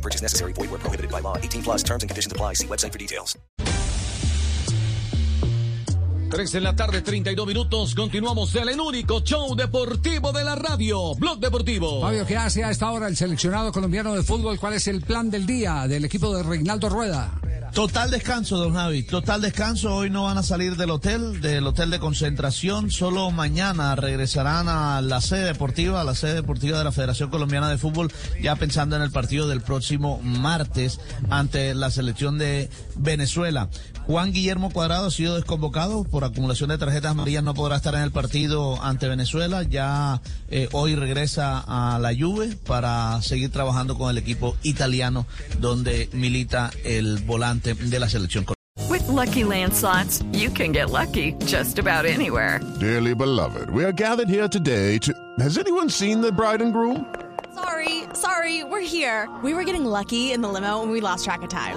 No purchase necessary. Void where prohibited by law. 18 plus terms and conditions apply. See website for details. 3 en la tarde, 32 minutos. Continuamos en el único show deportivo de la radio, Blog Deportivo. Fabio, ¿qué hace a esta hora el seleccionado colombiano de fútbol? ¿Cuál es el plan del día del equipo de Reinaldo Rueda? Total descanso, don Javi. Total descanso. Hoy no van a salir del hotel, del hotel de concentración. Solo mañana regresarán a la sede deportiva, a la sede deportiva de la Federación Colombiana de Fútbol, ya pensando en el partido del próximo martes ante la selección de Venezuela. Juan Guillermo Cuadrado ha sido desconvocado por acumulación de tarjetas amarillas, no podrá estar en el partido ante Venezuela. Ya eh, hoy regresa a la Juve para seguir trabajando con el equipo italiano donde milita el volante de la selección. With lucky landslots, you can get lucky just about anywhere. Dearly beloved, we are gathered here today to. Has anyone seen the bride and groom? Sorry, sorry, we're here. We were getting lucky in the limo and we lost track of time.